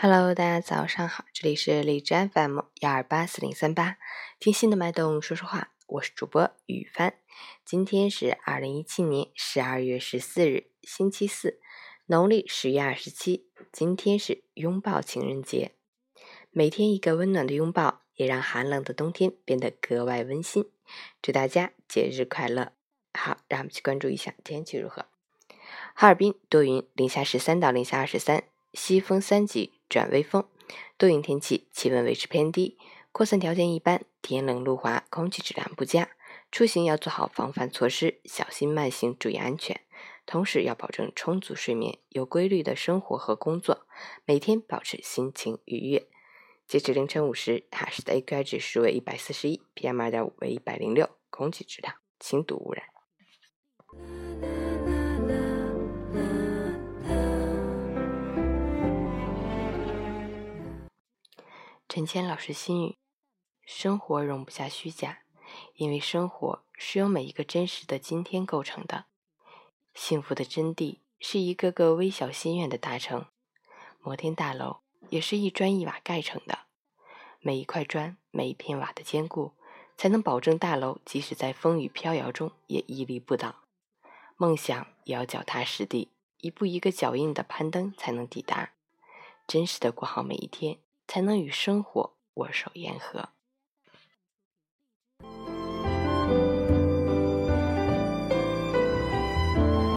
Hello，大家早上好，这里是荔枝 FM 幺二八四零三八，听心的脉动说说话，我是主播雨帆。今天是二零一七年十二月十四日，星期四，农历十月二十七。今天是拥抱情人节，每天一个温暖的拥抱，也让寒冷的冬天变得格外温馨。祝大家节日快乐！好，让我们去关注一下天气如何。哈尔滨多云，零下十三到零下二十三，西风三级。转微风，多云天气，气温维持偏低，扩散条件一般，天冷路滑，空气质量不佳。出行要做好防范措施，小心慢行，注意安全。同时要保证充足睡眠，有规律的生活和工作，每天保持心情愉悦。截至凌晨五时，哈市的 AQI 指数为一百四十一，PM 二点五为一百零六，空气质量轻度污染。陈谦老师心语：生活容不下虚假，因为生活是由每一个真实的今天构成的。幸福的真谛是一个个微小心愿的达成。摩天大楼也是一砖一瓦盖成的，每一块砖、每一片瓦的坚固，才能保证大楼即使在风雨飘摇中也屹立不倒。梦想也要脚踏实地，一步一个脚印的攀登，才能抵达。真实的过好每一天。才能与生活握手言和。